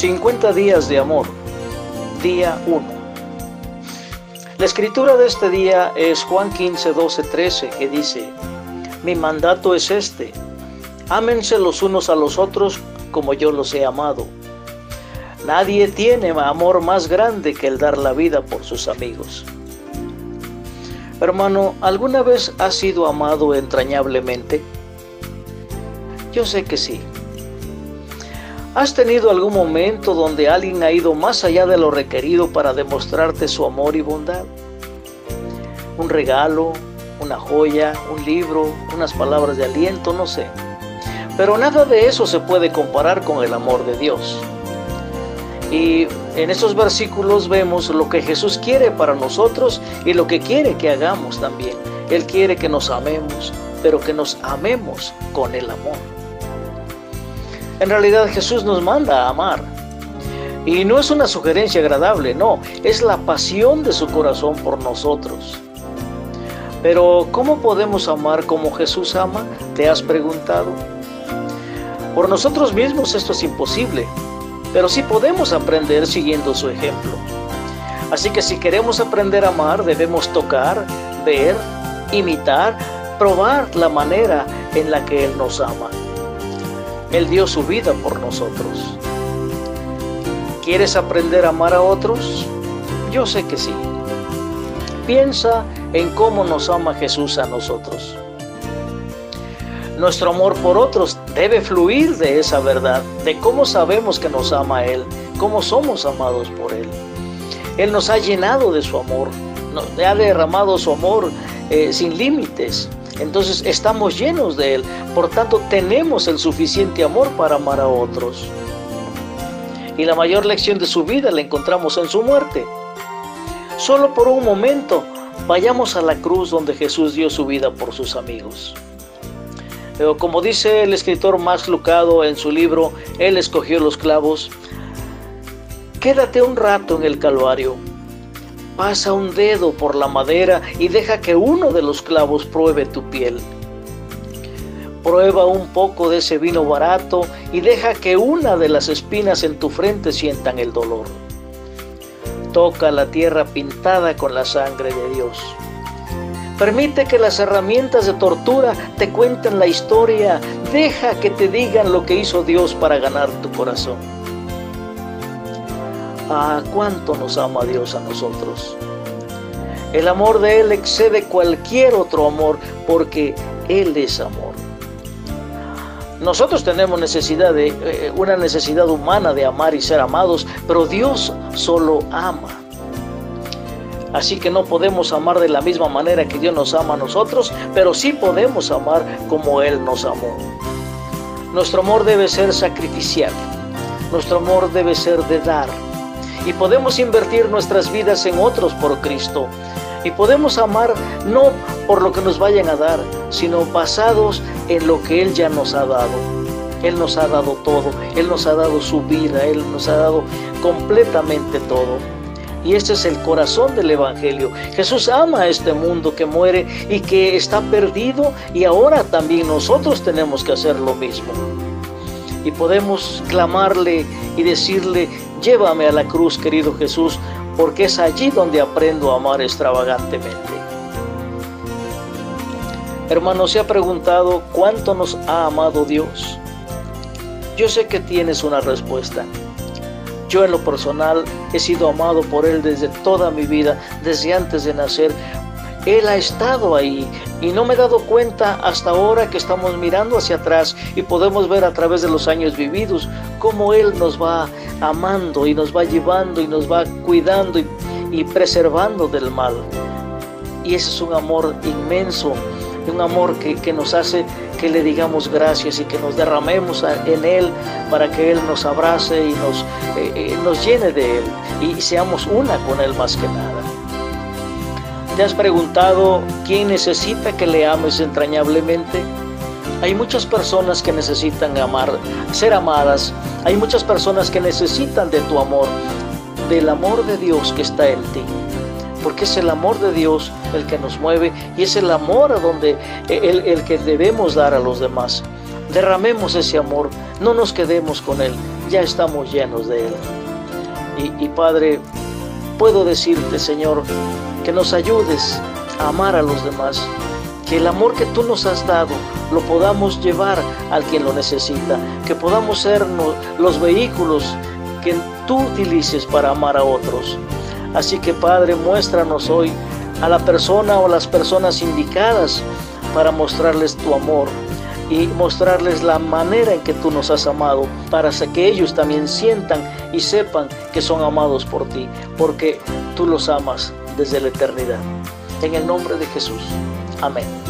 50 días de amor, día 1. La escritura de este día es Juan 15, 12, 13, que dice, mi mandato es este, ámense los unos a los otros como yo los he amado. Nadie tiene amor más grande que el dar la vida por sus amigos. Hermano, ¿alguna vez has sido amado entrañablemente? Yo sé que sí. ¿Has tenido algún momento donde alguien ha ido más allá de lo requerido para demostrarte su amor y bondad? Un regalo, una joya, un libro, unas palabras de aliento, no sé. Pero nada de eso se puede comparar con el amor de Dios. Y en esos versículos vemos lo que Jesús quiere para nosotros y lo que quiere que hagamos también. Él quiere que nos amemos, pero que nos amemos con el amor. En realidad Jesús nos manda a amar. Y no es una sugerencia agradable, no, es la pasión de su corazón por nosotros. Pero ¿cómo podemos amar como Jesús ama? ¿Te has preguntado? Por nosotros mismos esto es imposible, pero sí podemos aprender siguiendo su ejemplo. Así que si queremos aprender a amar, debemos tocar, ver, imitar, probar la manera en la que Él nos ama. Él dio su vida por nosotros. ¿Quieres aprender a amar a otros? Yo sé que sí. Piensa en cómo nos ama Jesús a nosotros. Nuestro amor por otros debe fluir de esa verdad, de cómo sabemos que nos ama Él, cómo somos amados por Él. Él nos ha llenado de su amor, nos ha derramado su amor eh, sin límites. Entonces estamos llenos de Él. Por tanto, tenemos el suficiente amor para amar a otros. Y la mayor lección de su vida la encontramos en su muerte. Solo por un momento, vayamos a la cruz donde Jesús dio su vida por sus amigos. Como dice el escritor Max Lucado en su libro Él escogió los clavos, quédate un rato en el Calvario Pasa un dedo por la madera y deja que uno de los clavos pruebe tu piel. Prueba un poco de ese vino barato y deja que una de las espinas en tu frente sientan el dolor. Toca la tierra pintada con la sangre de Dios. Permite que las herramientas de tortura te cuenten la historia. Deja que te digan lo que hizo Dios para ganar tu corazón. Ah, cuánto nos ama Dios a nosotros. El amor de Él excede cualquier otro amor porque Él es amor. Nosotros tenemos necesidad de eh, una necesidad humana de amar y ser amados, pero Dios solo ama. Así que no podemos amar de la misma manera que Dios nos ama a nosotros, pero sí podemos amar como Él nos amó. Nuestro amor debe ser sacrificial. Nuestro amor debe ser de dar y podemos invertir nuestras vidas en otros por Cristo. Y podemos amar no por lo que nos vayan a dar, sino basados en lo que Él ya nos ha dado. Él nos ha dado todo, Él nos ha dado su vida, Él nos ha dado completamente todo. Y este es el corazón del Evangelio. Jesús ama a este mundo que muere y que está perdido y ahora también nosotros tenemos que hacer lo mismo. Y podemos clamarle y decirle, Llévame a la cruz, querido Jesús, porque es allí donde aprendo a amar extravagantemente. Hermano, ¿se ha preguntado cuánto nos ha amado Dios? Yo sé que tienes una respuesta. Yo en lo personal he sido amado por Él desde toda mi vida, desde antes de nacer, él ha estado ahí y no me he dado cuenta hasta ahora que estamos mirando hacia atrás y podemos ver a través de los años vividos cómo Él nos va amando y nos va llevando y nos va cuidando y, preservando del mal. Y ese es un amor inmenso, un amor que, nos hace que le digamos gracias y que nos derramemos en Él para que Él nos abrace y nos, eh, eh, nos llene de Él y seamos una con Él más que nada. ¿Te has preguntado quién necesita que le ames entrañablemente? Hay muchas personas que necesitan amar, ser amadas. Hay muchas personas que necesitan de tu amor, del amor de Dios que está en ti. Porque es el amor de Dios el que nos mueve y es el amor a donde el, el que debemos dar a los demás. Derramemos ese amor, no nos quedemos con él, ya estamos llenos de Él. Y Padre, puedo decirte, Señor, que nos ayudes a amar a los demás, que el amor que tú nos has dado lo podamos llevar al quien lo necesita, que podamos ser los vehículos que tú utilices para amar a otros. Así que Padre, muéstranos hoy a la persona o las personas indicadas para mostrarles tu amor y mostrarles la manera en que tú nos has amado, para que ellos también sientan y sepan que son amados por ti, porque tú los amas desde la eternidad. En el nombre de Jesús. Amén.